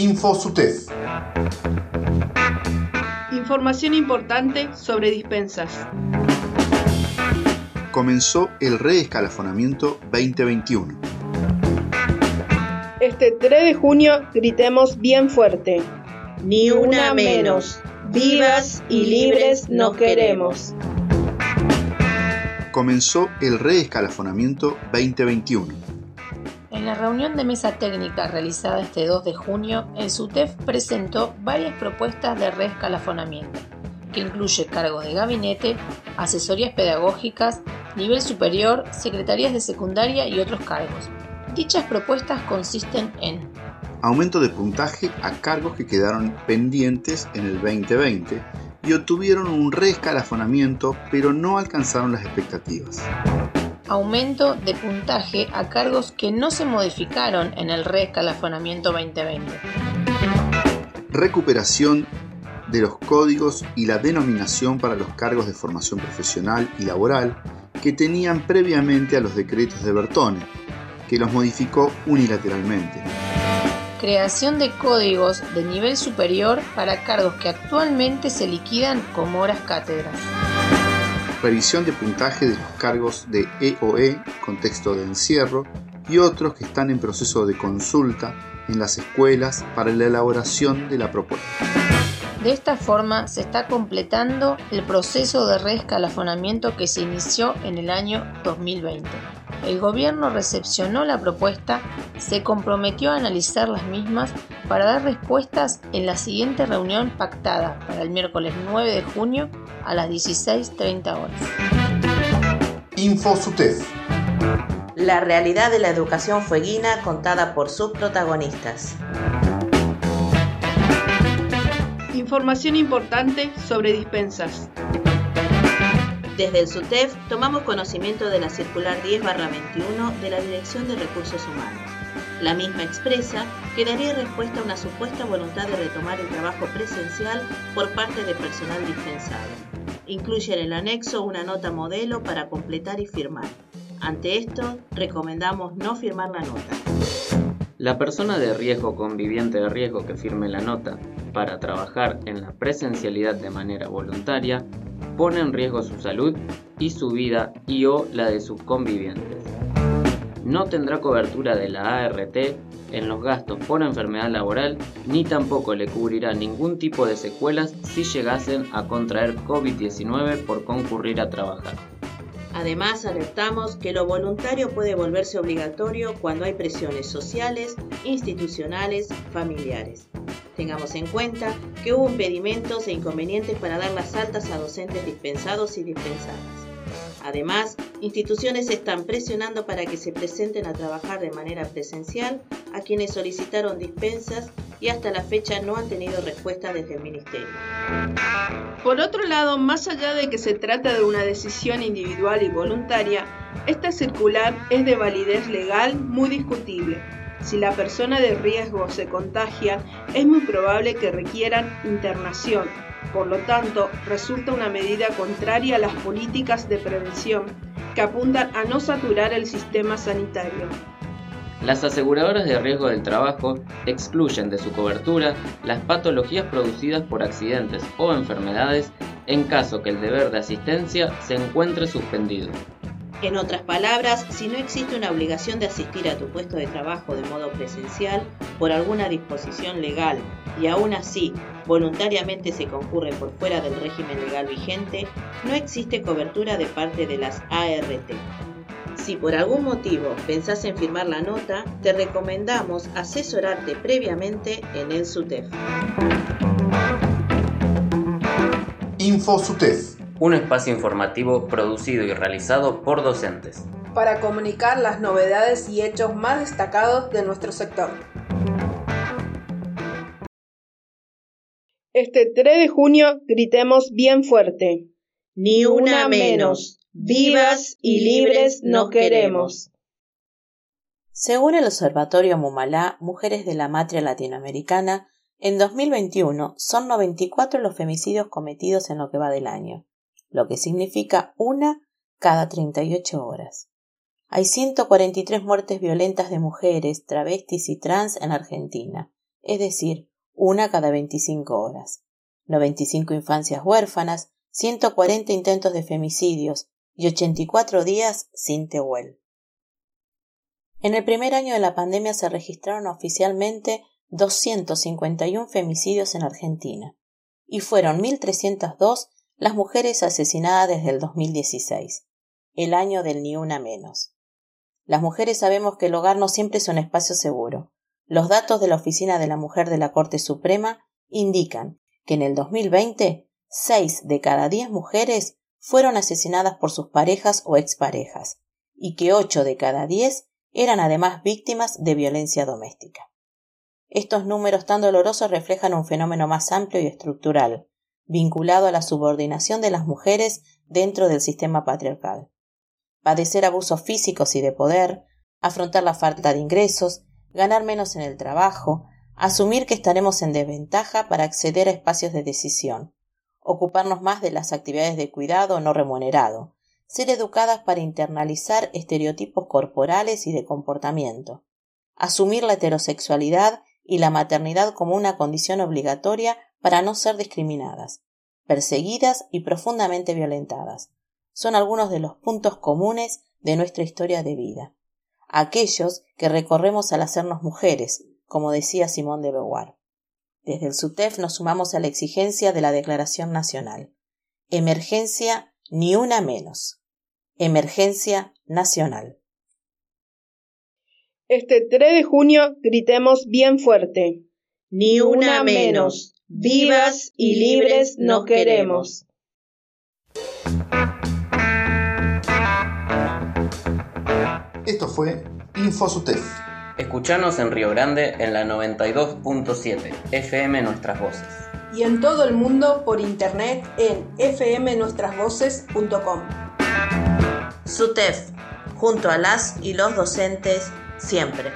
InfoSUTEF. Información importante sobre dispensas. Comenzó el reescalafonamiento 2021. Este 3 de junio gritemos bien fuerte. Ni una menos. Vivas y libres no queremos. Comenzó el reescalafonamiento 2021. La reunión de mesa técnica realizada este 2 de junio, el SUTEF presentó varias propuestas de reescalafonamiento, que incluye cargos de gabinete, asesorías pedagógicas, nivel superior, secretarías de secundaria y otros cargos. Dichas propuestas consisten en aumento de puntaje a cargos que quedaron pendientes en el 2020 y obtuvieron un reescalafonamiento pero no alcanzaron las expectativas. Aumento de puntaje a cargos que no se modificaron en el reescalafonamiento 2020. Recuperación de los códigos y la denominación para los cargos de formación profesional y laboral que tenían previamente a los decretos de Bertone, que los modificó unilateralmente creación de códigos de nivel superior para cargos que actualmente se liquidan como horas cátedras. Revisión de puntaje de los cargos de EOE, contexto de encierro, y otros que están en proceso de consulta en las escuelas para la elaboración de la propuesta. De esta forma se está completando el proceso de reescalafonamiento que se inició en el año 2020. El gobierno recepcionó la propuesta, se comprometió a analizar las mismas para dar respuestas en la siguiente reunión pactada para el miércoles 9 de junio a las 16.30 horas. InfoSUTEF. La realidad de la educación fueguina contada por sus protagonistas. Información importante sobre dispensas. Desde el SUTEF tomamos conocimiento de la circular 10-21 de la Dirección de Recursos Humanos. La misma expresa que daría respuesta a una supuesta voluntad de retomar el trabajo presencial por parte de personal dispensado. Incluye en el anexo una nota modelo para completar y firmar. Ante esto, recomendamos no firmar la nota. La persona de riesgo conviviente de riesgo que firme la nota para trabajar en la presencialidad de manera voluntaria pone en riesgo su salud y su vida y o la de sus convivientes. No tendrá cobertura de la ART en los gastos por enfermedad laboral ni tampoco le cubrirá ningún tipo de secuelas si llegasen a contraer COVID-19 por concurrir a trabajar. Además, alertamos que lo voluntario puede volverse obligatorio cuando hay presiones sociales, institucionales, familiares. Tengamos en cuenta que hubo impedimentos e inconvenientes para dar las altas a docentes dispensados y dispensadas. Además, instituciones están presionando para que se presenten a trabajar de manera presencial a quienes solicitaron dispensas y hasta la fecha no han tenido respuesta desde el Ministerio. Por otro lado, más allá de que se trata de una decisión individual y voluntaria, esta circular es de validez legal muy discutible. Si la persona de riesgo se contagia, es muy probable que requieran internación. Por lo tanto, resulta una medida contraria a las políticas de prevención que apuntan a no saturar el sistema sanitario. Las aseguradoras de riesgo del trabajo excluyen de su cobertura las patologías producidas por accidentes o enfermedades en caso que el deber de asistencia se encuentre suspendido. En otras palabras, si no existe una obligación de asistir a tu puesto de trabajo de modo presencial por alguna disposición legal y aún así voluntariamente se concurre por fuera del régimen legal vigente, no existe cobertura de parte de las ART. Si por algún motivo pensás en firmar la nota, te recomendamos asesorarte previamente en el SUTEF. InfoSUTEF. Un espacio informativo producido y realizado por docentes. Para comunicar las novedades y hechos más destacados de nuestro sector. Este 3 de junio gritemos bien fuerte. Ni una menos. Vivas y libres no queremos. Según el Observatorio Mumalá, Mujeres de la Matria Latinoamericana, en 2021 son 94 los femicidios cometidos en lo que va del año, lo que significa una cada 38 horas. Hay 143 muertes violentas de mujeres, travestis y trans en Argentina, es decir, una cada 25 horas. 95 infancias huérfanas, 140 intentos de femicidios y 84 días sin Tehuel. En el primer año de la pandemia se registraron oficialmente 251 femicidios en Argentina y fueron 1.302 las mujeres asesinadas desde el 2016, el año del ni una menos. Las mujeres sabemos que el hogar no siempre es un espacio seguro. Los datos de la Oficina de la Mujer de la Corte Suprema indican que en el 2020 seis de cada diez mujeres fueron asesinadas por sus parejas o exparejas y que ocho de cada diez eran además víctimas de violencia doméstica. Estos números tan dolorosos reflejan un fenómeno más amplio y estructural, vinculado a la subordinación de las mujeres dentro del sistema patriarcal. Padecer abusos físicos y de poder, afrontar la falta de ingresos, ganar menos en el trabajo, asumir que estaremos en desventaja para acceder a espacios de decisión, ocuparnos más de las actividades de cuidado no remunerado, ser educadas para internalizar estereotipos corporales y de comportamiento, asumir la heterosexualidad y la maternidad como una condición obligatoria para no ser discriminadas, perseguidas y profundamente violentadas. Son algunos de los puntos comunes de nuestra historia de vida, aquellos que recorremos al hacernos mujeres, como decía Simón de Beauvoir. Desde el SUTEF nos sumamos a la exigencia de la Declaración Nacional. Emergencia ni una menos. Emergencia nacional. Este 3 de junio gritemos bien fuerte. Ni una menos. Vivas y libres nos queremos. Esto fue InfoSUTEF Escuchanos en Río Grande en la 92.7 FM Nuestras Voces. Y en todo el mundo por internet en fmnuestrasvoces.com. SUTEF, junto a las y los docentes, siempre.